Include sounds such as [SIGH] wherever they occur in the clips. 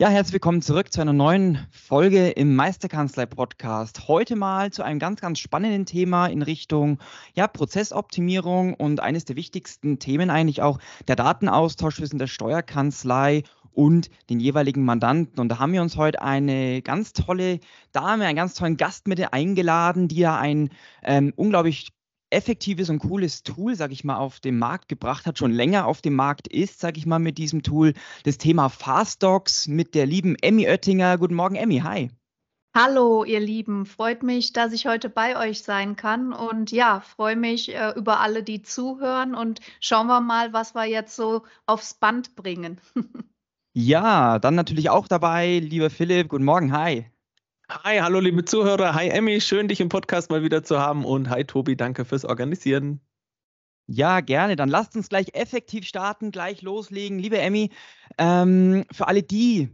Ja, herzlich willkommen zurück zu einer neuen Folge im Meisterkanzlei-Podcast. Heute mal zu einem ganz, ganz spannenden Thema in Richtung ja, Prozessoptimierung und eines der wichtigsten Themen eigentlich auch der Datenaustausch zwischen der Steuerkanzlei und den jeweiligen Mandanten. Und da haben wir uns heute eine ganz tolle Dame, einen ganz tollen Gast mit eingeladen, die ja ein ähm, unglaublich effektives und cooles Tool, sage ich mal, auf den Markt gebracht hat, schon länger auf dem Markt ist, sage ich mal, mit diesem Tool. Das Thema Fastdocs mit der lieben Emmy Oettinger. Guten Morgen, Emmy. Hi. Hallo, ihr Lieben. Freut mich, dass ich heute bei euch sein kann. Und ja, freue mich äh, über alle, die zuhören. Und schauen wir mal, was wir jetzt so aufs Band bringen. [LAUGHS] ja, dann natürlich auch dabei, lieber Philipp. Guten Morgen. Hi. Hi, hallo liebe Zuhörer. Hi Emmy, schön dich im Podcast mal wieder zu haben und hi Tobi, danke fürs Organisieren. Ja, gerne. Dann lasst uns gleich effektiv starten, gleich loslegen. Liebe Emmy, ähm, für alle die,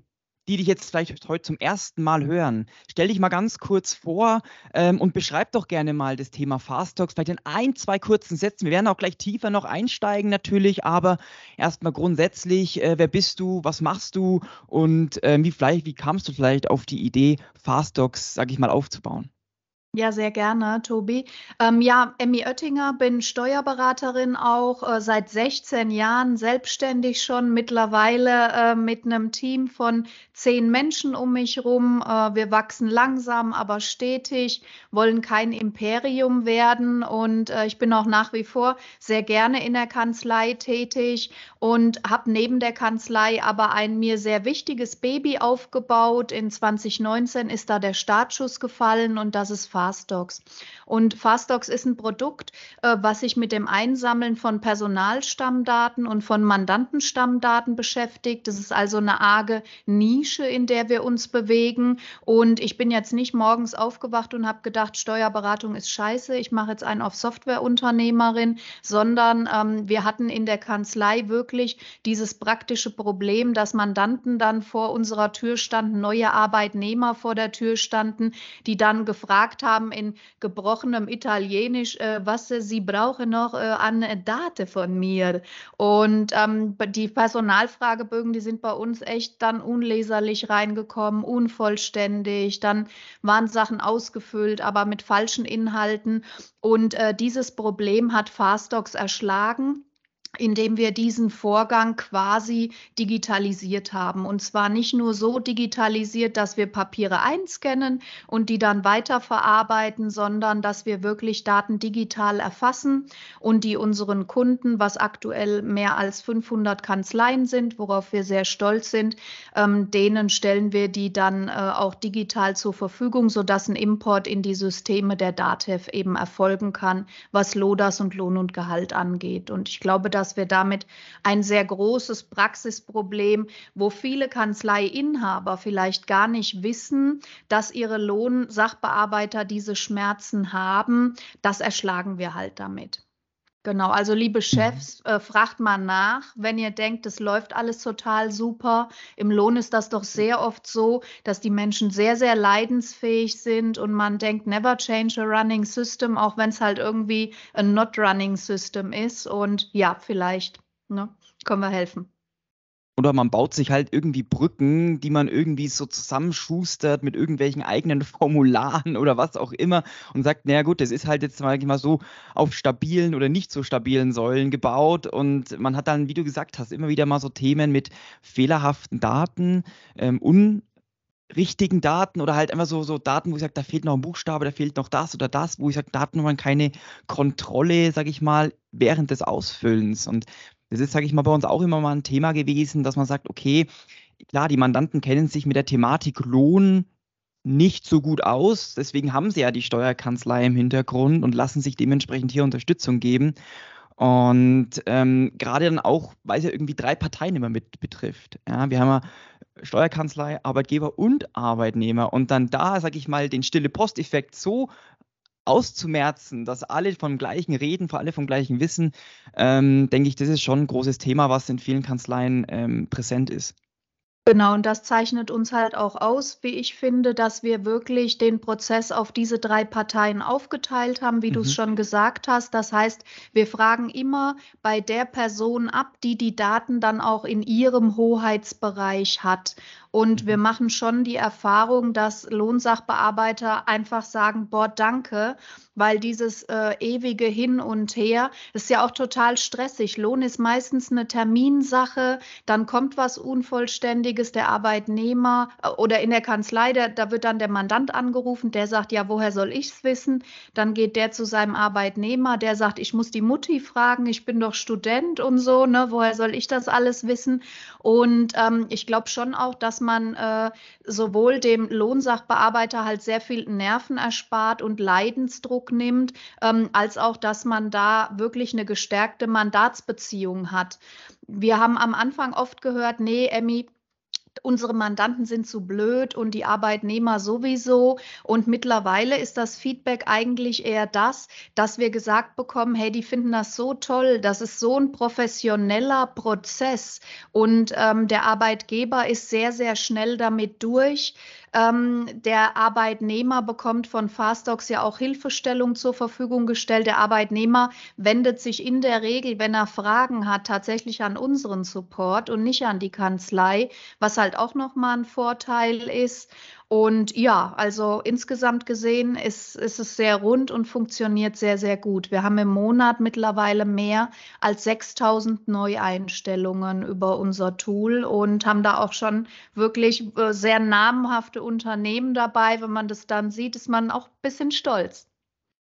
die dich jetzt vielleicht heute zum ersten Mal hören, stell dich mal ganz kurz vor ähm, und beschreib doch gerne mal das Thema Fast Talks, vielleicht in ein, zwei kurzen Sätzen. Wir werden auch gleich tiefer noch einsteigen natürlich, aber erstmal grundsätzlich, äh, wer bist du, was machst du und äh, wie, vielleicht, wie kamst du vielleicht auf die Idee, Fast Talks, sag ich mal, aufzubauen? Ja, sehr gerne, Tobi. Ähm, ja, Emmy Oettinger, bin Steuerberaterin auch äh, seit 16 Jahren, selbstständig schon, mittlerweile äh, mit einem Team von zehn Menschen um mich rum. Äh, wir wachsen langsam, aber stetig, wollen kein Imperium werden und äh, ich bin auch nach wie vor sehr gerne in der Kanzlei tätig und habe neben der Kanzlei aber ein mir sehr wichtiges Baby aufgebaut. In 2019 ist da der Startschuss gefallen und das ist Fastdocs. Und Fastdocs ist ein Produkt, äh, was sich mit dem Einsammeln von Personalstammdaten und von Mandantenstammdaten beschäftigt. Das ist also eine arge Nische, in der wir uns bewegen. Und ich bin jetzt nicht morgens aufgewacht und habe gedacht, Steuerberatung ist scheiße, ich mache jetzt einen auf Softwareunternehmerin, sondern ähm, wir hatten in der Kanzlei wirklich dieses praktische Problem, dass Mandanten dann vor unserer Tür standen, neue Arbeitnehmer vor der Tür standen, die dann gefragt haben in gebrochenem Italienisch, äh, was sie brauchen noch äh, an Daten von mir. Und ähm, die Personalfragebögen, die sind bei uns echt dann unleserlich reingekommen, unvollständig. Dann waren Sachen ausgefüllt, aber mit falschen Inhalten. Und äh, dieses Problem hat Fastdocs erschlagen indem wir diesen Vorgang quasi digitalisiert haben. Und zwar nicht nur so digitalisiert, dass wir Papiere einscannen und die dann weiterverarbeiten, sondern dass wir wirklich Daten digital erfassen und die unseren Kunden, was aktuell mehr als 500 Kanzleien sind, worauf wir sehr stolz sind, ähm, denen stellen wir die dann äh, auch digital zur Verfügung, sodass ein Import in die Systeme der DATEV eben erfolgen kann, was LODAS und Lohn und Gehalt angeht. Und ich glaube, dass dass wir damit ein sehr großes Praxisproblem, wo viele Kanzleiinhaber vielleicht gar nicht wissen, dass ihre Lohnsachbearbeiter diese Schmerzen haben, das erschlagen wir halt damit. Genau, also liebe mhm. Chefs, äh, fragt mal nach, wenn ihr denkt, es läuft alles total super. Im Lohn ist das doch sehr oft so, dass die Menschen sehr, sehr leidensfähig sind und man denkt, never change a running system, auch wenn es halt irgendwie ein not running system ist. Und ja, vielleicht ne, können wir helfen. Oder man baut sich halt irgendwie Brücken, die man irgendwie so zusammenschustert mit irgendwelchen eigenen [LAUGHS] Formularen oder was auch immer und sagt, naja gut, das ist halt jetzt mal so auf stabilen oder nicht so stabilen Säulen gebaut und man hat dann, wie du gesagt hast, immer wieder mal so Themen mit fehlerhaften Daten, ähm, unrichtigen Daten oder halt einfach so, so Daten, wo ich sage, da fehlt noch ein Buchstabe, da fehlt noch das oder das, wo ich sage, Daten, wo man keine Kontrolle, sage ich mal, während des Ausfüllens. Und das ist, sage ich mal, bei uns auch immer mal ein Thema gewesen, dass man sagt, okay, klar, die Mandanten kennen sich mit der Thematik Lohn nicht so gut aus. Deswegen haben sie ja die Steuerkanzlei im Hintergrund und lassen sich dementsprechend hier Unterstützung geben. Und ähm, gerade dann auch, weil es ja irgendwie drei Parteien immer mit betrifft. Ja, wir haben ja Steuerkanzlei, Arbeitgeber und Arbeitnehmer und dann da, sage ich mal, den stille Posteffekt so auszumerzen, dass alle vom gleichen reden, für alle vom gleichen wissen, ähm, denke ich, das ist schon ein großes Thema, was in vielen Kanzleien ähm, präsent ist. Genau, und das zeichnet uns halt auch aus, wie ich finde, dass wir wirklich den Prozess auf diese drei Parteien aufgeteilt haben, wie mhm. du es schon gesagt hast. Das heißt, wir fragen immer bei der Person ab, die die Daten dann auch in ihrem Hoheitsbereich hat. Und wir mhm. machen schon die Erfahrung, dass Lohnsachbearbeiter einfach sagen, boah, danke, weil dieses äh, ewige Hin und Her ist ja auch total stressig. Lohn ist meistens eine Terminsache, dann kommt was Unvollständiges, der Arbeitnehmer äh, oder in der Kanzlei, der, da wird dann der Mandant angerufen, der sagt, ja, woher soll ich es wissen? Dann geht der zu seinem Arbeitnehmer, der sagt, ich muss die Mutti fragen, ich bin doch Student und so, ne, woher soll ich das alles wissen? Und ähm, ich glaube schon auch, dass man man äh, sowohl dem Lohnsachbearbeiter halt sehr viel Nerven erspart und Leidensdruck nimmt, ähm, als auch, dass man da wirklich eine gestärkte Mandatsbeziehung hat. Wir haben am Anfang oft gehört, nee, Emmy, unsere Mandanten sind zu blöd und die Arbeitnehmer sowieso. Und mittlerweile ist das Feedback eigentlich eher das, dass wir gesagt bekommen, hey, die finden das so toll, das ist so ein professioneller Prozess und ähm, der Arbeitgeber ist sehr, sehr schnell damit durch. Ähm, der Arbeitnehmer bekommt von Fastdocs ja auch Hilfestellung zur Verfügung gestellt. Der Arbeitnehmer wendet sich in der Regel, wenn er Fragen hat, tatsächlich an unseren Support und nicht an die Kanzlei, was halt auch nochmal ein Vorteil ist. Und ja, also insgesamt gesehen ist, ist es sehr rund und funktioniert sehr, sehr gut. Wir haben im Monat mittlerweile mehr als 6000 Neueinstellungen über unser Tool und haben da auch schon wirklich äh, sehr namhafte Unternehmen dabei. Wenn man das dann sieht, ist man auch ein bisschen stolz.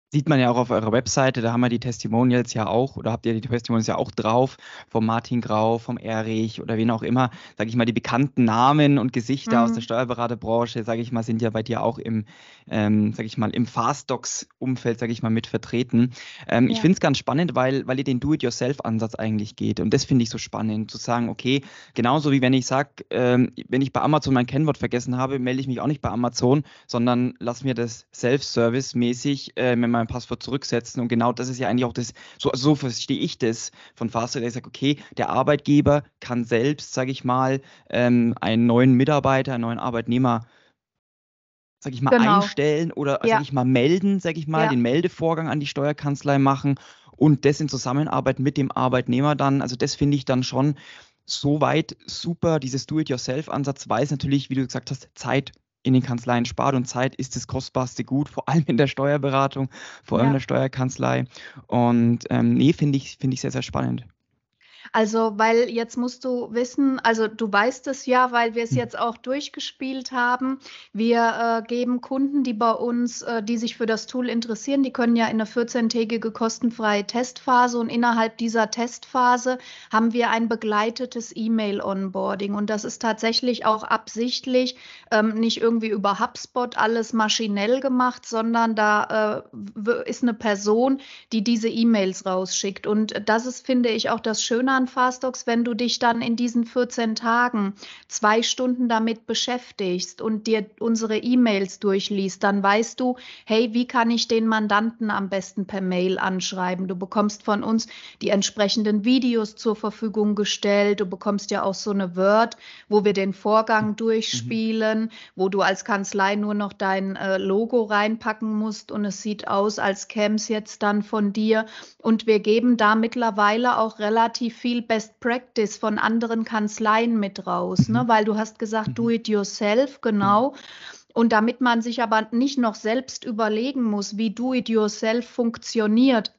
Sieht man ja auch auf eurer Webseite, da haben wir die Testimonials ja auch, oder habt ihr die Testimonials ja auch drauf, vom Martin Grau, vom Erich oder wen auch immer, sage ich mal, die bekannten Namen und Gesichter mhm. aus der Steuerberaterbranche, sage ich mal, sind ja bei dir auch im, ähm, sage ich mal, im Fastdocs-Umfeld, sage ich mal, mit vertreten. Ähm, ja. Ich finde es ganz spannend, weil, weil ihr den Do-it-yourself-Ansatz eigentlich geht. Und das finde ich so spannend, zu sagen, okay, genauso wie wenn ich sage, ähm, wenn ich bei Amazon mein Kennwort vergessen habe, melde ich mich auch nicht bei Amazon, sondern lass mir das Self-Service-mäßig äh, mit mein Passwort zurücksetzen. Und genau das ist ja eigentlich auch das, so, so verstehe ich das von Fastware, der sagt, okay, der Arbeitgeber kann selbst, sage ich mal, ähm, einen neuen Mitarbeiter, einen neuen Arbeitnehmer sag ich mal, genau. einstellen oder, ja. sag ich mal, melden, sag ich mal, ja. den Meldevorgang an die Steuerkanzlei machen und das in Zusammenarbeit mit dem Arbeitnehmer dann, also das finde ich dann schon soweit super, dieses Do-it-yourself-Ansatz, weil es natürlich, wie du gesagt hast, Zeit in den Kanzleien spart und Zeit ist das kostbarste Gut, vor allem in der Steuerberatung, vor allem ja. in der Steuerkanzlei. Und ähm, nee, finde ich, finde ich sehr, sehr spannend. Also, weil jetzt musst du wissen, also du weißt es ja, weil wir es hm. jetzt auch durchgespielt haben. Wir äh, geben Kunden, die bei uns, äh, die sich für das Tool interessieren, die können ja in eine 14-tägige kostenfreie Testphase und innerhalb dieser Testphase haben wir ein begleitetes E-Mail-Onboarding und das ist tatsächlich auch absichtlich ähm, nicht irgendwie über HubSpot alles maschinell gemacht, sondern da äh, ist eine Person, die diese E-Mails rausschickt und das ist, finde ich, auch das Schöne an Fastox, wenn du dich dann in diesen 14 Tagen zwei Stunden damit beschäftigst und dir unsere E-Mails durchliest, dann weißt du, hey, wie kann ich den Mandanten am besten per Mail anschreiben? Du bekommst von uns die entsprechenden Videos zur Verfügung gestellt. Du bekommst ja auch so eine Word, wo wir den Vorgang mhm. durchspielen, mhm. wo du als Kanzlei nur noch dein äh, Logo reinpacken musst und es sieht aus, als käme es jetzt dann von dir. Und wir geben da mittlerweile auch relativ viel viel Best Practice von anderen Kanzleien mit raus, ne? mhm. ne? weil du hast gesagt, mhm. do it yourself, genau. Und damit man sich aber nicht noch selbst überlegen muss, wie do it yourself funktioniert,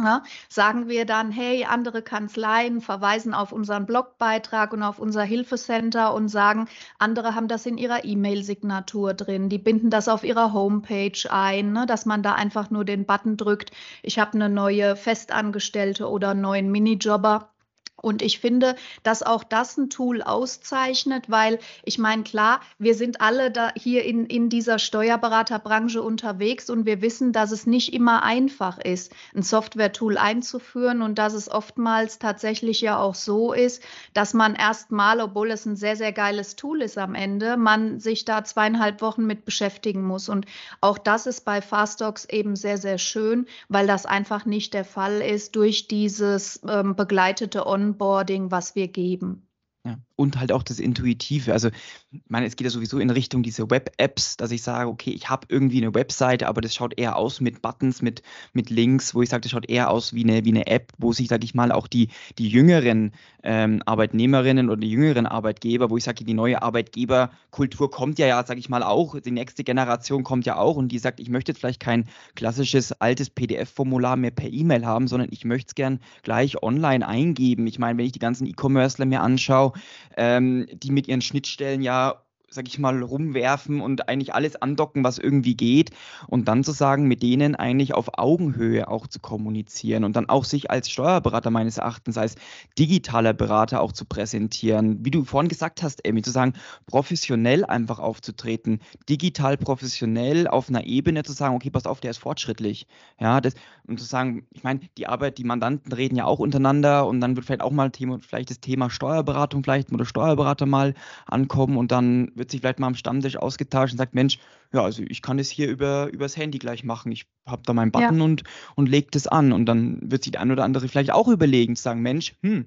ja, sagen wir dann, hey, andere Kanzleien verweisen auf unseren Blogbeitrag und auf unser Hilfecenter und sagen, andere haben das in ihrer E-Mail-Signatur drin, die binden das auf ihrer Homepage ein, ne, dass man da einfach nur den Button drückt, ich habe eine neue Festangestellte oder einen neuen Minijobber Und ich finde, dass auch das ein Tool auszeichnet, weil ich meine, klar, wir sind alle da hier in, in dieser Steuerberaterbranche unterwegs und wir wissen, dass es nicht immer einfach ist, ein Software-Tool einzuführen und dass es oftmals tatsächlich ja auch so ist, dass man erstmal, obwohl es ein sehr, sehr geiles Tool ist am Ende, man sich da zweieinhalb Wochen mit beschäftigen muss. Und auch das ist bei Fastox eben sehr, sehr schön, weil das einfach nicht der Fall ist durch dieses ähm, begleitete On Onboarding, was wir geben. Ja, und halt auch das Intuitive. Also, ich meine, es geht ja sowieso in Richtung diese Web-Apps, dass ich sage, okay, ich habe irgendwie eine Webseite, aber das schaut eher aus mit Buttons, mit, mit Links, wo ich sage, das schaut eher aus wie eine, wie eine App, wo sich, sage ich mal, auch die, die jüngeren ähm, Arbeitnehmerinnen oder die jüngeren Arbeitgeber, wo ich sage, die neue Arbeitgeberkultur kommt ja, ja, sage ich mal, auch, die nächste Generation kommt ja auch und die sagt, ich möchte jetzt vielleicht kein klassisches altes PDF-Formular mehr per E-Mail haben, sondern ich möchte es gern gleich online eingeben. Ich meine, wenn ich die ganzen E-Commercer mir anschaue, ähm, die mit ihren Schnittstellen ja sag ich mal, rumwerfen und eigentlich alles andocken, was irgendwie geht. Und dann zu sagen, mit denen eigentlich auf Augenhöhe auch zu kommunizieren und dann auch sich als Steuerberater meines Erachtens, als digitaler Berater auch zu präsentieren. Wie du vorhin gesagt hast, Amy, zu sagen, professionell einfach aufzutreten, digital professionell auf einer Ebene zu sagen, okay, pass auf, der ist fortschrittlich. Ja, das, und zu sagen, ich meine, die Arbeit, die Mandanten reden ja auch untereinander und dann wird vielleicht auch mal Thema, vielleicht das Thema Steuerberatung vielleicht oder Steuerberater mal ankommen und dann wird sich vielleicht mal am Stammtisch ausgetauscht und sagt, Mensch, ja, also ich kann das hier über übers Handy gleich machen. Ich habe da meinen Button ja. und, und lege das an. Und dann wird sich der ein oder andere vielleicht auch überlegen, zu sagen, Mensch, hm,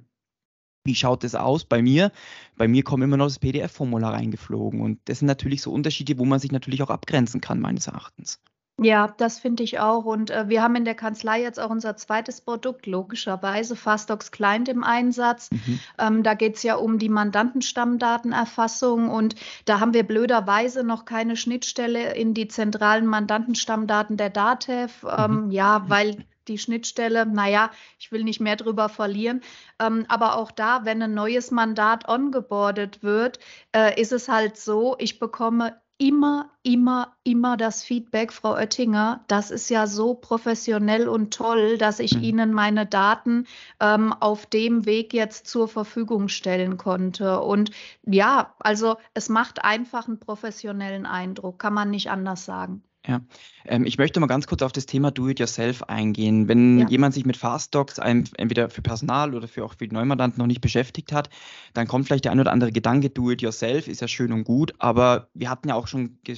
wie schaut das aus bei mir? Bei mir kommt immer noch das PDF-Formular reingeflogen. Und das sind natürlich so Unterschiede, wo man sich natürlich auch abgrenzen kann, meines Erachtens. Ja, das finde ich auch. Und äh, wir haben in der Kanzlei jetzt auch unser zweites Produkt, logischerweise, Fastox Client im Einsatz. Mhm. Ähm, da geht es ja um die Mandantenstammdatenerfassung und da haben wir blöderweise noch keine Schnittstelle in die zentralen Mandantenstammdaten der DATEV. Ähm, mhm. Ja, weil die Schnittstelle, naja, ich will nicht mehr drüber verlieren. Ähm, aber auch da, wenn ein neues Mandat ongeboardet wird, äh, ist es halt so, ich bekomme immer, immer, immer das Feedback, Frau Oettinger, das ist ja so professionell und toll, dass ich mhm. Ihnen meine Daten ähm, auf dem Weg jetzt zur Verfügung stellen konnte. Und ja, also es macht einfach einen professionellen Eindruck, kann man nicht anders sagen. Ja, ähm, ich möchte mal ganz kurz auf das Thema Do-it-yourself eingehen. Wenn ja. jemand sich mit Fastdocs entweder für Personal oder für auch für die Neumandanten noch nicht beschäftigt hat, dann kommt vielleicht der ein oder andere Gedanke, Do-it-yourself ist ja schön und gut, aber wir hatten ja auch schon äh,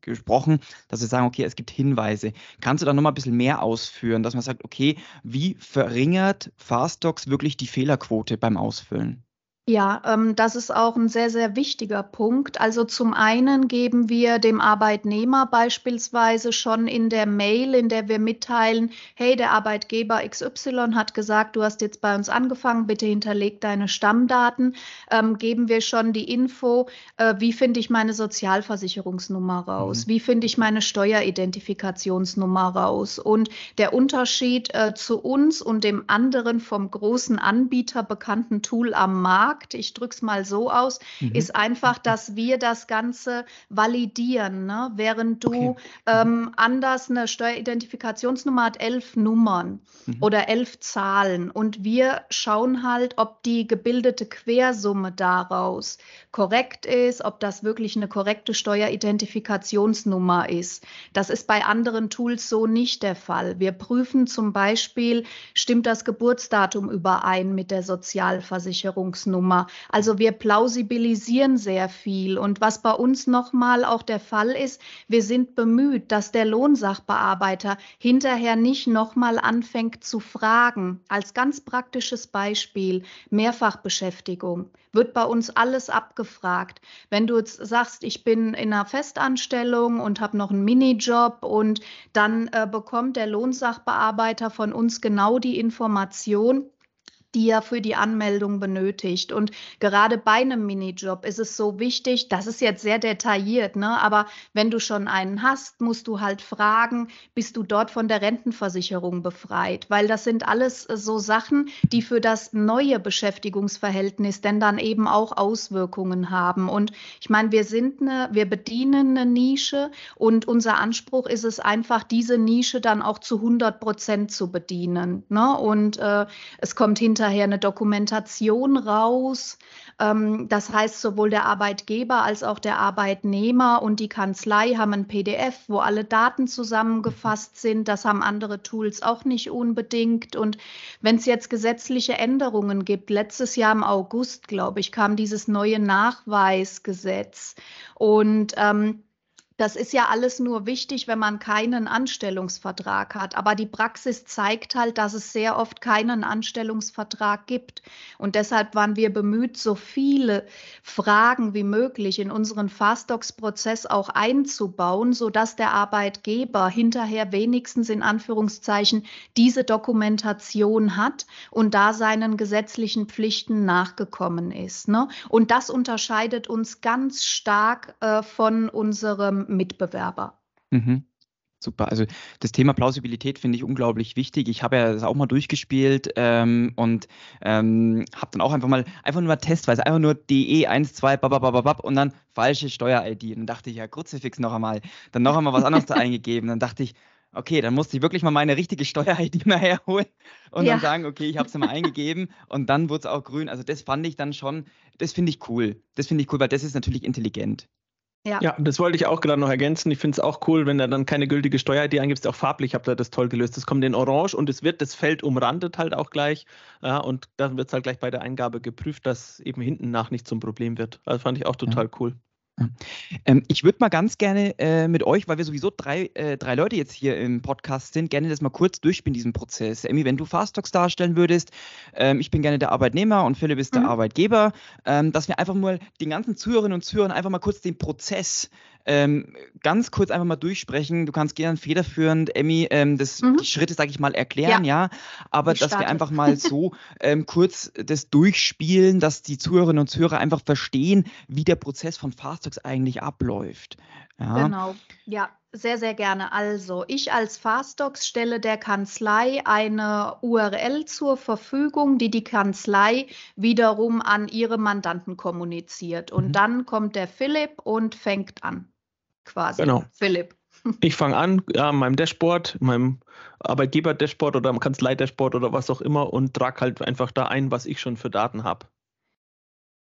gesprochen, dass wir sagen, okay, es gibt Hinweise. Kannst du da noch mal ein bisschen mehr ausführen, dass man sagt, okay, wie verringert Fastdocs wirklich die Fehlerquote beim Ausfüllen? Ja, ähm, das ist auch ein sehr, sehr wichtiger Punkt. Also zum einen geben wir dem Arbeitnehmer beispielsweise schon in der Mail, in der wir mitteilen, hey, der Arbeitgeber XY hat gesagt, du hast jetzt bei uns angefangen, bitte hinterleg deine Stammdaten, ähm, geben wir schon die Info, äh, wie finde ich meine Sozialversicherungsnummer raus, mhm. wie finde ich meine Steueridentifikationsnummer raus. Und der Unterschied äh, zu uns und dem anderen vom großen Anbieter bekannten Tool am Markt, Markt, ich drücke es mal so aus, mhm. ist einfach, dass wir das Ganze validieren. Ne? Während du okay. Ähm, anders eine Steueridentifikationsnummer hat elf Nummern mhm. oder elf Zahlen und wir schauen halt, ob die gebildete Quersumme daraus korrekt ist, ob das wirklich eine korrekte Steueridentifikationsnummer ist. Das ist bei anderen Tools so nicht der Fall. Wir prüfen zum Beispiel, stimmt das Geburtsdatum überein mit der Sozialversicherungsnummer? Nummer. Also wir plausibilisieren sehr viel. Und was bei uns nochmal auch der Fall ist, wir sind bemüht, dass der Lohnsachbearbeiter hinterher nicht nochmal anfängt zu fragen. Als ganz praktisches Beispiel Mehrfachbeschäftigung wird bei uns alles abgefragt. Wenn du jetzt sagst, ich bin in einer Festanstellung und habe noch einen Minijob und dann äh, bekommt der Lohnsachbearbeiter von uns genau die Information, die er für die Anmeldung benötigt. Und gerade bei einem Minijob ist es so wichtig, das ist jetzt sehr detailliert, ne? aber wenn du schon einen hast, musst du halt fragen, bist du dort von der Rentenversicherung befreit? Weil das sind alles äh, so Sachen, die für das neue Beschäftigungsverhältnis denn dann eben auch Auswirkungen haben. Und ich meine, wir sind eine, wir bedienen eine Nische und unser Anspruch ist es einfach, diese Nische dann auch zu 100 Prozent zu bedienen. Ne? Und äh, es kommt hinter hinterher eine Dokumentation raus. Ähm, das heißt, sowohl der Arbeitgeber als auch der Arbeitnehmer und die Kanzlei haben ein PDF, wo alle Daten zusammengefasst sind. Das haben andere Tools auch nicht unbedingt. Und wenn es jetzt gesetzliche Änderungen gibt, letztes Jahr im August, glaube ich, kam dieses neue Nachweisgesetz. Und ähm, das ist ja alles nur wichtig, wenn man keinen Anstellungsvertrag hat. Aber die Praxis zeigt halt, dass es sehr oft keinen Anstellungsvertrag gibt. Und deshalb waren wir bemüht, so viele Fragen wie möglich in unseren Fastdocs-Prozess auch einzubauen, sodass der Arbeitgeber hinterher wenigstens in Anführungszeichen diese Dokumentation hat und da seinen gesetzlichen Pflichten nachgekommen ist. Ne? Und das unterscheidet uns ganz stark äh, von unserem Mitbewerber. Mhm. Super. Also das Thema Plausibilität finde ich unglaublich wichtig. Ich habe ja das auch mal durchgespielt ähm, und ähm, habe dann auch einfach mal einfach nur mal testweise einfach nur DE 1, 2, babababab und dann falsche Steuer-ID. Und dann dachte ich, ja, Kruzifix noch einmal. Dann noch einmal was anderes da [LAUGHS] eingegeben. Dann dachte ich, okay, dann musste ich wirklich mal meine richtige Steuer-ID mal herholen und ja. dann sagen, okay, ich habe es mal eingegeben und dann wurde es auch grün. Also das fand ich dann schon, das finde ich cool. Das finde ich cool, weil das ist natürlich intelligent. Ja. ja, das wollte ich auch gerade noch ergänzen. Ich finde es auch cool, wenn er dann keine gültige Steuer-ID eingibst, auch farblich habt ihr das toll gelöst. Das kommt in Orange und es wird das Feld umrandet halt auch gleich. Ja, und dann wird es halt gleich bei der Eingabe geprüft, dass eben hinten nach nicht zum Problem wird. Also fand ich auch total ja. cool. Ähm, ich würde mal ganz gerne äh, mit euch, weil wir sowieso drei, äh, drei Leute jetzt hier im Podcast sind, gerne das mal kurz durchspielen, diesen Prozess. Emmy, wenn du Fast Talks darstellen würdest, ähm, ich bin gerne der Arbeitnehmer und Philipp ist mhm. der Arbeitgeber, ähm, dass wir einfach mal den ganzen Zuhörerinnen und Zuhörern einfach mal kurz den Prozess ähm, ganz kurz einfach mal durchsprechen. Du kannst gerne federführend, Emmy, ähm, das, mhm. die Schritte, sag ich mal, erklären, ja. ja? Aber ich dass starte. wir einfach mal so [LAUGHS] ähm, kurz das durchspielen, dass die Zuhörerinnen und Zuhörer einfach verstehen, wie der Prozess von Fastox eigentlich abläuft. Ja? Genau, ja, sehr, sehr gerne. Also, ich als Fastox stelle der Kanzlei eine URL zur Verfügung, die die Kanzlei wiederum an ihre Mandanten kommuniziert. Und mhm. dann kommt der Philipp und fängt an quasi. Genau. Philipp. [LAUGHS] Ich fange an, ja, in meinem Dashboard, in meinem Arbeitgeber-Dashboard oder Kanzlei-Dashboard oder was auch immer und trage halt einfach da ein, was ich schon für Daten habe.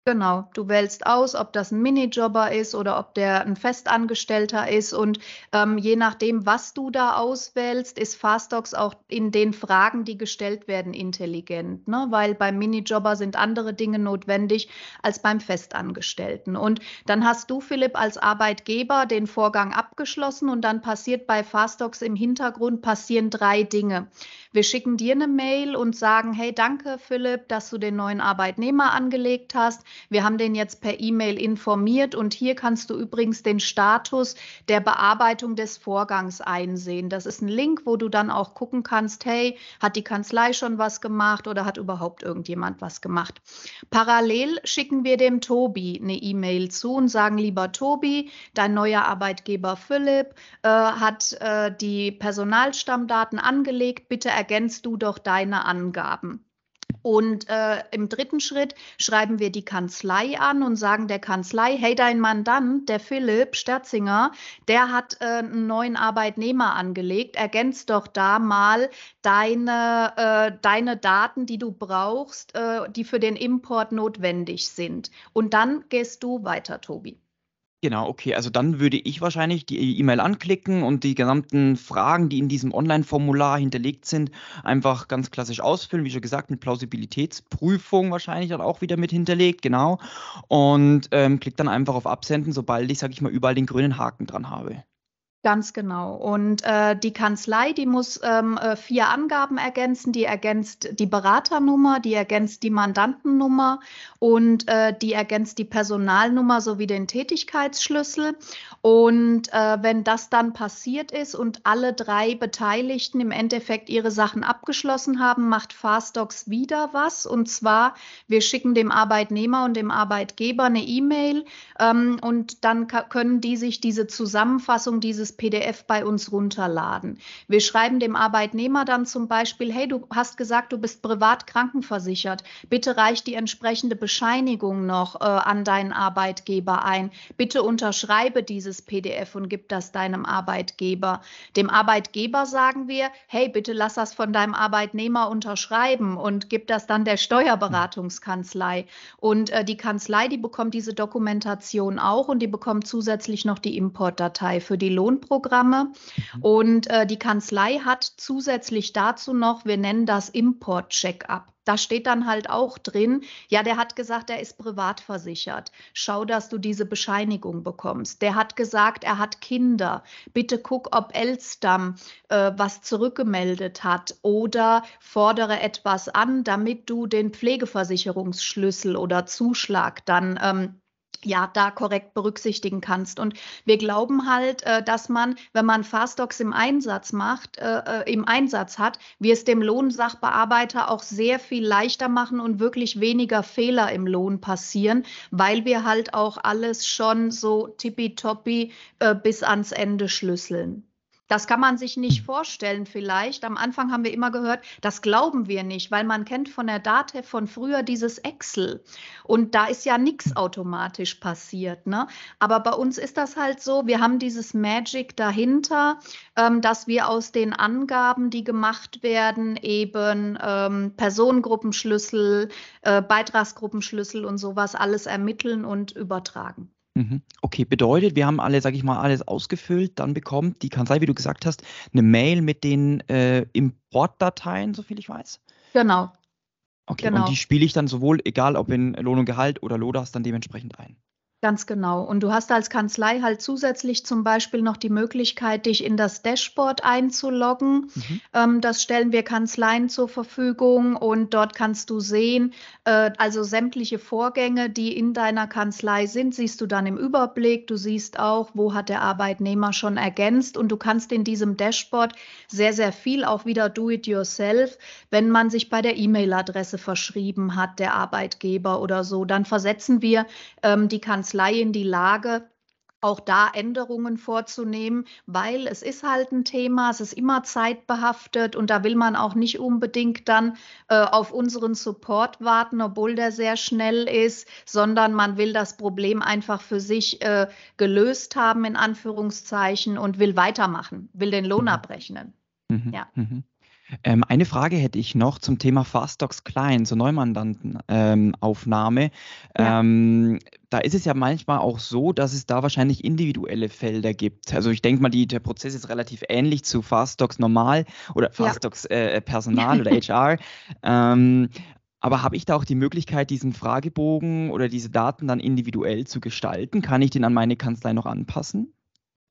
Genau, du wählst aus, ob das ein Minijobber ist oder ob der ein Festangestellter ist. Und ähm, je nachdem, was du da auswählst, ist Fastdocs auch in den Fragen, die gestellt werden, intelligent. Ne? Weil beim Minijobber sind andere Dinge notwendig als beim Festangestellten. Und dann hast du, Philipp, als Arbeitgeber den Vorgang abgeschlossen und dann passiert bei Fastdocs im Hintergrund passieren drei Dinge. Wir schicken dir eine Mail und sagen, hey, danke, Philipp, dass du den neuen Arbeitnehmer angelegt hast. Wir haben den jetzt per E-Mail informiert und hier kannst du übrigens den Status der Bearbeitung des Vorgangs einsehen. Das ist ein Link, wo du dann auch gucken kannst, hey, hat die Kanzlei schon was gemacht oder hat überhaupt irgendjemand was gemacht? Parallel schicken wir dem Tobi eine E-Mail zu und sagen, lieber Tobi, dein neuer Arbeitgeber Philipp äh, hat äh, die Personalstammdaten angelegt. Bitte ergänzt du doch deine Angaben. Und äh, im dritten Schritt schreiben wir die Kanzlei an und sagen der Kanzlei, hey, dein Mandant, der Philipp Sterzinger, der hat äh, einen neuen Arbeitnehmer angelegt. Ergänzt doch da mal deine, äh, deine Daten, die du brauchst, äh, die für den Import notwendig sind. Und dann gehst du weiter, Tobi. Genau, okay. Also dann würde ich wahrscheinlich die E-Mail anklicken und die gesamten Fragen, die in diesem Online-Formular hinterlegt sind, einfach ganz klassisch ausfüllen. Wie schon gesagt, mit Plausibilitätsprüfung wahrscheinlich dann auch wieder mit hinterlegt, genau. Und ähm, klick dann einfach auf Absenden, sobald ich, sage ich mal, überall den grünen Haken dran habe. Ganz genau. Und äh, die Kanzlei, die muss ähm, äh, vier Angaben ergänzen. Die ergänzt die Beraternummer, die ergänzt die Mandantennummer und äh, die ergänzt die Personalnummer sowie den Tätigkeitsschlüssel. Und äh, wenn das dann passiert ist und alle drei Beteiligten im Endeffekt ihre Sachen abgeschlossen haben, macht Fastdocs wieder was. Und zwar, wir schicken dem Arbeitnehmer und dem Arbeitgeber eine E-Mail ähm, und dann können die sich diese Zusammenfassung dieses dieses PDF bei uns runterladen. Wir schreiben dem Arbeitnehmer dann zum Beispiel, hey, du hast gesagt, du bist privat krankenversichert. Bitte reich die entsprechende Bescheinigung noch äh, an deinen Arbeitgeber ein. Bitte unterschreibe dieses PDF und gib das deinem Arbeitgeber. Dem Arbeitgeber sagen wir, hey, bitte lass das von deinem Arbeitnehmer unterschreiben und gib das dann der Steuerberatungskanzlei. Und äh, die Kanzlei, die bekommt diese Dokumentation auch und die bekommt zusätzlich noch die Importdatei für die Lohnprogramme. Mhm. Und äh, die Kanzlei hat zusätzlich dazu noch, wir nennen das Import-Check-up. Da steht dann halt auch drin, ja, der hat gesagt, er ist privat versichert. Schau, dass du diese Bescheinigung bekommst. Der hat gesagt, er hat Kinder. Bitte guck, ob Elstam äh, was zurückgemeldet hat oder fordere etwas an, damit du den Pflegeversicherungsschlüssel oder Zuschlag dann ähm, ja, da korrekt berücksichtigen kannst. Und wir glauben halt, äh, dass man, wenn man Fastdocs im Einsatz macht, äh, äh, im Einsatz hat, wir es dem Lohnsachbearbeiter auch sehr viel leichter machen und wirklich weniger Fehler im Lohn passieren, weil wir halt auch alles schon so tippitoppi bis ans Ende schlüsseln. Das kann man sich nicht vorstellen vielleicht. Am Anfang haben wir immer gehört, das glauben wir nicht, weil man kennt von der DATEV von früher dieses Excel. Und da ist ja nichts automatisch passiert. Ne? Aber bei uns ist das halt so, wir haben dieses Magic dahinter, ähm, dass wir aus den Angaben, die gemacht werden, eben ähm, Personengruppenschlüssel, äh, Beitragsgruppenschlüssel und sowas alles ermitteln und übertragen. Mhm. Okay, bedeutet, wir haben alle, sag ich mal, alles ausgefüllt, dann bekommt die Kanzlei, wie du gesagt hast, eine Mail mit den äh, Importdateien, soviel ich weiß. Genau. Okay, genau. und die spiele ich dann sowohl, egal ob in Lohn und Gehalt oder LODAS, dann dementsprechend ein. Ganz genau. Und du hast als Kanzlei halt zusätzlich zum Beispiel noch die Möglichkeit, dich in das Dashboard einzuloggen. Mhm. Ähm, das stellen wir Kanzleien zur Verfügung und dort kannst du sehen, äh, also sämtliche Vorgänge, die in deiner Kanzlei sind, siehst du dann im Überblick. Du siehst auch, wo hat der Arbeitnehmer schon ergänzt und du kannst in diesem Dashboard sehr, sehr viel auch wieder do it yourself, wenn man sich bei der E-Mail-Adresse verschrieben hat, der Arbeitgeber oder so, dann versetzen wir ähm, die Kanzlei Kanzlei in die Lage, auch da Änderungen vorzunehmen, weil es ist halt ein Thema, es ist immer zeitbehaftet und da will man auch nicht unbedingt dann äh, auf unseren Support warten, obwohl der sehr schnell ist, sondern man will das Problem einfach für sich äh, gelöst haben, in Anführungszeichen, und will weitermachen, will den Lohn mhm. abrechnen. Mhm. Ja. Mhm. Ähm, eine Frage hätte ich noch zum Thema Fastdocs Client, zur Neumandantenaufnahme. Ähm, ja. ähm, da ist es ja manchmal auch so, dass es da wahrscheinlich individuelle Felder gibt. Also ich denke mal, die, der Prozess ist relativ ähnlich zu Fastdocs Normal oder Fastdocs ja. äh, Personal oder [LAUGHS] HR. Ähm, aber habe ich da auch die Möglichkeit, diesen Fragebogen oder diese Daten dann individuell zu gestalten? Kann ich den an meine Kanzlei noch anpassen?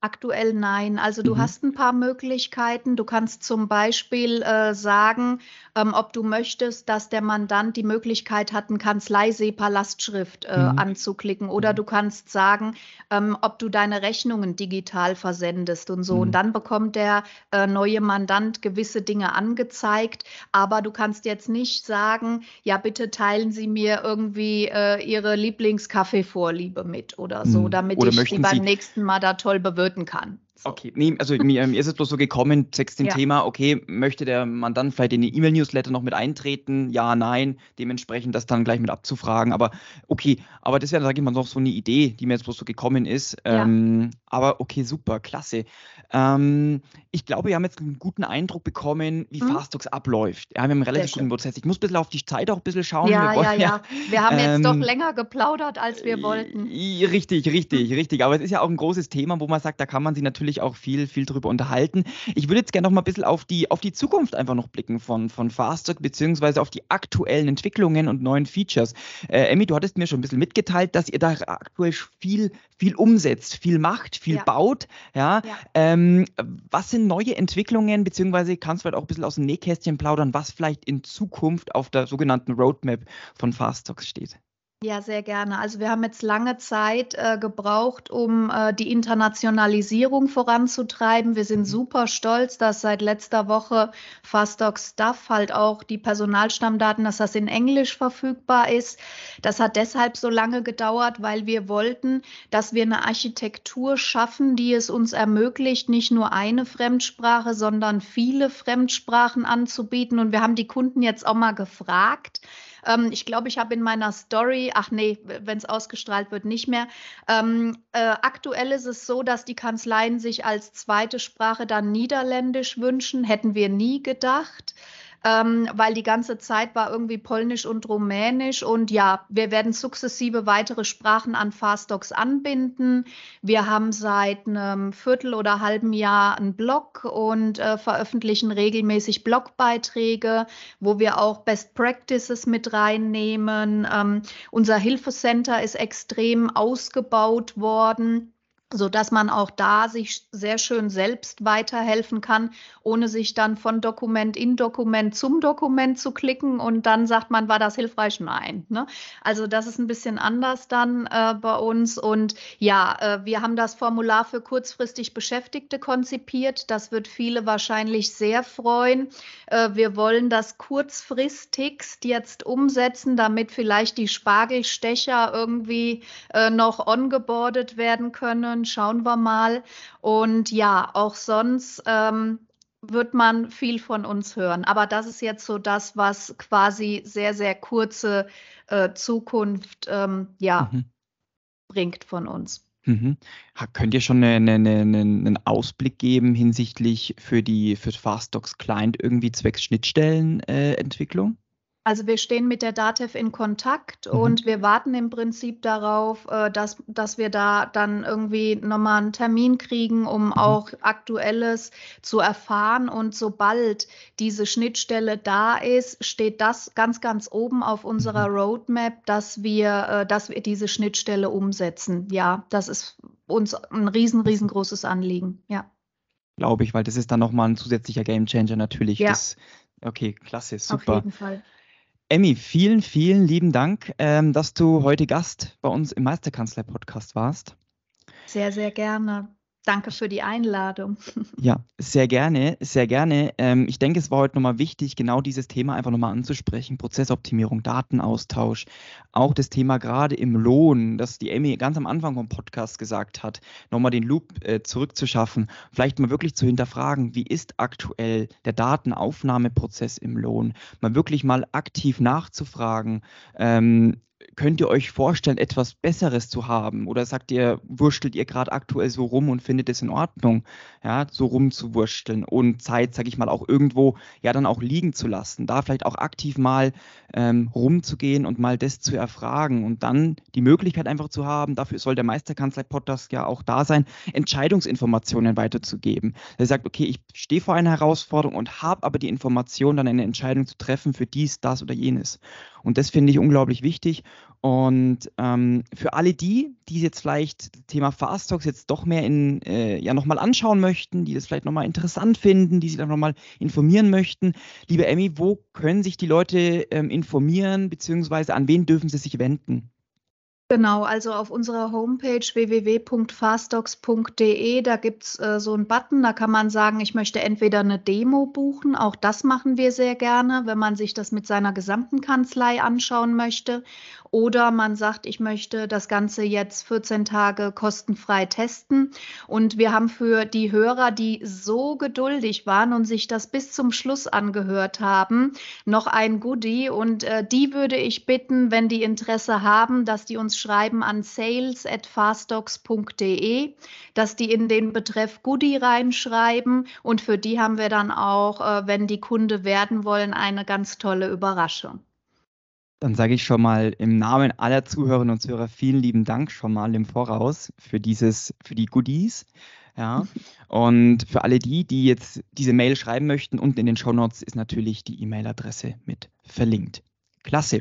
Aktuell nein. Also du mhm. hast ein paar Möglichkeiten. Du kannst zum Beispiel äh, sagen, ähm, ob du möchtest, dass der Mandant die Möglichkeit hat, ein Kanzleisee-Palastschrift äh, mhm. anzuklicken. Oder mhm. du kannst sagen, ähm, ob du deine Rechnungen digital versendest und so. Und mhm. dann bekommt der äh, neue Mandant gewisse Dinge angezeigt. Aber du kannst jetzt nicht sagen, ja, bitte teilen Sie mir irgendwie äh, Ihre Lieblingskaffeevorliebe mit oder so, mhm. damit oder ich Sie beim nächsten Mal da toll bewirken wirken kann. So. Okay, nee, also mir, mir, ist es bloß so gekommen, sechs dem ja. Thema, okay, möchte der Mandant vielleicht in die E-Mail-Newsletter noch mit eintreten? Ja, nein, dementsprechend das dann gleich mit abzufragen. Aber okay, aber das wäre, sage ich mal, noch so eine Idee, die mir jetzt bloß so gekommen ist. Ja. Ähm, aber okay, super, klasse. Ähm, ich glaube, wir haben jetzt einen guten Eindruck bekommen, wie mhm. Fastdocs abläuft. Ja, wir haben einen relativ guten Prozess. Ich muss ein bisschen auf die Zeit auch ein bisschen schauen. Ja, wollen, ja, ja. Wir haben jetzt ähm, doch länger geplaudert, als wir wollten. Richtig, richtig, richtig. Aber es ist ja auch ein großes Thema, wo man sagt, da kann man sich natürlich natürlich auch viel, viel drüber unterhalten. Ich würde jetzt gerne noch mal ein bisschen auf die, auf die Zukunft einfach noch blicken von, von Fasttrack, beziehungsweise auf die aktuellen Entwicklungen und neuen Features. Äh, Emmy, du hattest mir schon ein bisschen mitgeteilt, dass ihr da aktuell viel, viel umsetzt, viel macht, viel ja. baut. Ja. ja. Ähm, was sind neue Entwicklungen, beziehungsweise kannst du halt auch ein bisschen aus dem Nähkästchen plaudern, was vielleicht in Zukunft auf der sogenannten Roadmap von Faststocks steht? Ja, sehr gerne. Also wir haben jetzt lange Zeit äh, gebraucht, um äh, die Internationalisierung voranzutreiben. Wir sind mhm. super stolz, dass seit letzter Woche Fastdoc Stuff halt auch die Personalstammdaten, dass das in Englisch verfügbar ist. Das hat deshalb so lange gedauert, weil wir wollten, dass wir eine Architektur schaffen, die es uns ermöglicht, nicht nur eine Fremdsprache, sondern viele Fremdsprachen anzubieten. Und wir haben die Kunden jetzt auch mal gefragt, ähm, ich glaube, ich habe in meiner Story, ach nee, wenn es ausgestrahlt wird, nicht mehr. Ähm, äh, aktuell ist es so, dass die Kanzleien sich als zweite Sprache dann Niederländisch wünschen. Hätten wir nie gedacht ähm, weil die ganze Zeit war irgendwie Polnisch und Rumänisch. Und ja, wir werden sukzessive weitere Sprachen an Fastdocs anbinden. Wir haben seit einem Viertel oder halben Jahr einen Blog und äh, veröffentlichen regelmäßig Blogbeiträge, wo wir auch Best Practices mit reinnehmen. Ähm, unser Hilfecenter ist extrem ausgebaut worden so dass man auch da sich sehr schön selbst weiterhelfen kann, ohne sich dann von Dokument in Dokument zum Dokument zu klicken und dann sagt man, war das hilfreich? Nein. Ne? Also das ist ein bisschen anders dann äh, bei uns und ja, äh, wir haben das Formular für kurzfristig Beschäftigte konzipiert. Das wird viele wahrscheinlich sehr freuen. Äh, wir wollen das kurzfristigst jetzt umsetzen, damit vielleicht die Spargelstecher irgendwie äh, noch ongeboardet werden können können. Schauen wir mal. Und ja, auch sonst ähm, wird man viel von uns hören. Aber das ist jetzt so das, was quasi sehr, sehr kurze äh, Zukunft ähm, ja, mhm. bringt von uns. Mhm. Könnt ihr schon eine, eine, eine, einen Ausblick geben hinsichtlich für die für Fastdocs Client irgendwie zwecks Schnittstellenentwicklung? Äh, also wir stehen mit der DATEV in Kontakt mhm. und wir warten im Prinzip darauf, äh, dass, dass wir da dann irgendwie nochmal einen Termin kriegen, um mhm. auch Aktuelles zu erfahren. Und sobald diese Schnittstelle da ist, steht das ganz, ganz oben auf unserer mhm. Roadmap, dass wir, äh, dass wir diese Schnittstelle umsetzen. Ja, das ist uns ein riesen, riesengroßes Anliegen. Ja. Glaube ich, weil das ist dann nochmal ein zusätzlicher Gamechanger natürlich. Ja. Das, okay, klasse, super. Auf jeden Fall. Emmy, vielen, vielen lieben Dank, ähm, dass du heute Gast bei uns im Meisterkanzler-Podcast warst. Sehr, sehr gerne. Danke für die Einladung. [LAUGHS] Ja, sehr gerne, sehr gerne. Ähm, ich denke, es war heute nochmal wichtig, genau dieses Thema einfach nochmal anzusprechen. Prozessoptimierung, Datenaustausch, auch das Thema gerade im Lohn, das die Amy ganz am Anfang vom Podcast gesagt hat, nochmal den Loop äh, zurückzuschaffen, vielleicht mal wirklich zu hinterfragen, wie ist aktuell der Datenaufnahmeprozess im Lohn, mal wirklich mal aktiv nachzufragen, ähm, könnt ihr euch vorstellen, etwas Besseres zu haben? Oder sagt ihr, wurstelt ihr gerade aktuell so rum und findet es in Ordnung, ja, so rumzuwursteln und Zeit, sage ich mal, auch irgendwo ja dann auch liegen zu lassen, da vielleicht auch aktiv mal ähm, rumzugehen und mal das zu erfragen und dann die Möglichkeit einfach zu haben, dafür soll der Meisterkanzlei-Podcast ja auch da sein, Entscheidungsinformationen weiterzugeben. Er sagt, okay, ich stehe vor einer Herausforderung und habe aber die Information, dann eine Entscheidung zu treffen für dies, das oder jenes. Und das finde ich unglaublich wichtig. Und ähm, für alle die, die jetzt vielleicht das Thema Fast Talks jetzt doch mehr in, äh, ja nochmal anschauen möchten, die das vielleicht nochmal interessant finden, die sich dann nochmal informieren möchten, liebe Emmy, wo können sich die Leute ähm, informieren, beziehungsweise an wen dürfen sie sich wenden? Genau, also auf unserer Homepage www.fastdocs.de, da gibt es äh, so einen Button, da kann man sagen, ich möchte entweder eine Demo buchen, auch das machen wir sehr gerne, wenn man sich das mit seiner gesamten Kanzlei anschauen möchte. Oder man sagt, ich möchte das Ganze jetzt 14 Tage kostenfrei testen. Und wir haben für die Hörer, die so geduldig waren und sich das bis zum Schluss angehört haben, noch ein Goodie. Und äh, die würde ich bitten, wenn die Interesse haben, dass die uns schreiben an sales at fastdocs.de, dass die in den Betreff Goodie reinschreiben. Und für die haben wir dann auch, äh, wenn die Kunde werden wollen, eine ganz tolle Überraschung. Dann sage ich schon mal im Namen aller Zuhörerinnen und Zuhörer vielen lieben Dank schon mal im Voraus für dieses, für die Goodies. Ja. [LAUGHS] Und für alle die, die jetzt diese Mail schreiben möchten, unten in den Show Notes ist natürlich die E-Mail-Adresse mit verlinkt. Klasse.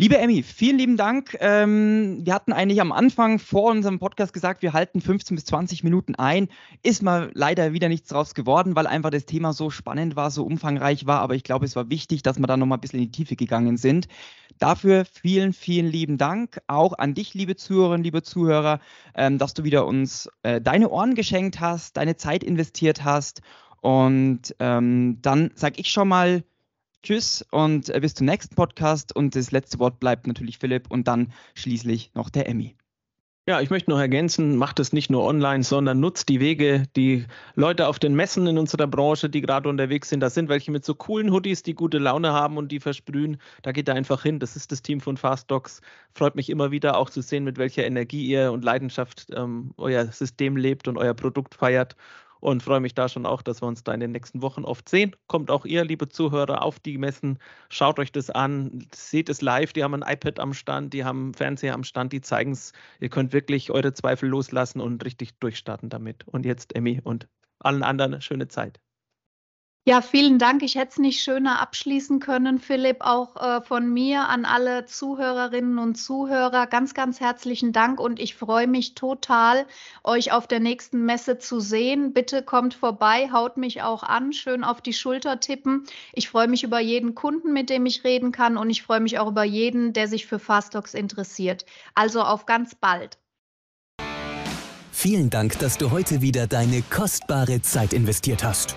Liebe Emmy, vielen lieben Dank. Ähm, wir hatten eigentlich am Anfang vor unserem Podcast gesagt, wir halten 15 bis 20 Minuten ein. Ist mal leider wieder nichts draus geworden, weil einfach das Thema so spannend war, so umfangreich war. Aber ich glaube, es war wichtig, dass wir da nochmal ein bisschen in die Tiefe gegangen sind. Dafür vielen, vielen lieben Dank. Auch an dich, liebe Zuhörerinnen, liebe Zuhörer, ähm, dass du wieder uns äh, deine Ohren geschenkt hast, deine Zeit investiert hast. Und ähm, dann sage ich schon mal Tschüss und äh, bis zum nächsten Podcast. Und das letzte Wort bleibt natürlich Philipp und dann schließlich noch der Emmy. Ja, ich möchte noch ergänzen, macht es nicht nur online, sondern nutzt die Wege, die Leute auf den Messen in unserer Branche, die gerade unterwegs sind. Da sind welche mit so coolen Hoodies, die gute Laune haben und die versprühen. Da geht da einfach hin. Das ist das Team von Fast Docs. Freut mich immer wieder auch zu sehen, mit welcher Energie ihr und Leidenschaft ähm, euer System lebt und euer Produkt feiert und freue mich da schon auch, dass wir uns da in den nächsten Wochen oft sehen. Kommt auch ihr, liebe Zuhörer, auf die Messen, schaut euch das an, seht es live. Die haben ein iPad am Stand, die haben Fernseher am Stand, die zeigen es. Ihr könnt wirklich eure Zweifel loslassen und richtig durchstarten damit. Und jetzt, Emmy und allen anderen, schöne Zeit. Ja, vielen Dank. Ich hätte es nicht schöner abschließen können, Philipp. Auch äh, von mir an alle Zuhörerinnen und Zuhörer ganz, ganz herzlichen Dank und ich freue mich total, euch auf der nächsten Messe zu sehen. Bitte kommt vorbei, haut mich auch an, schön auf die Schulter tippen. Ich freue mich über jeden Kunden, mit dem ich reden kann und ich freue mich auch über jeden, der sich für Fastox interessiert. Also auf ganz bald. Vielen Dank, dass du heute wieder deine kostbare Zeit investiert hast.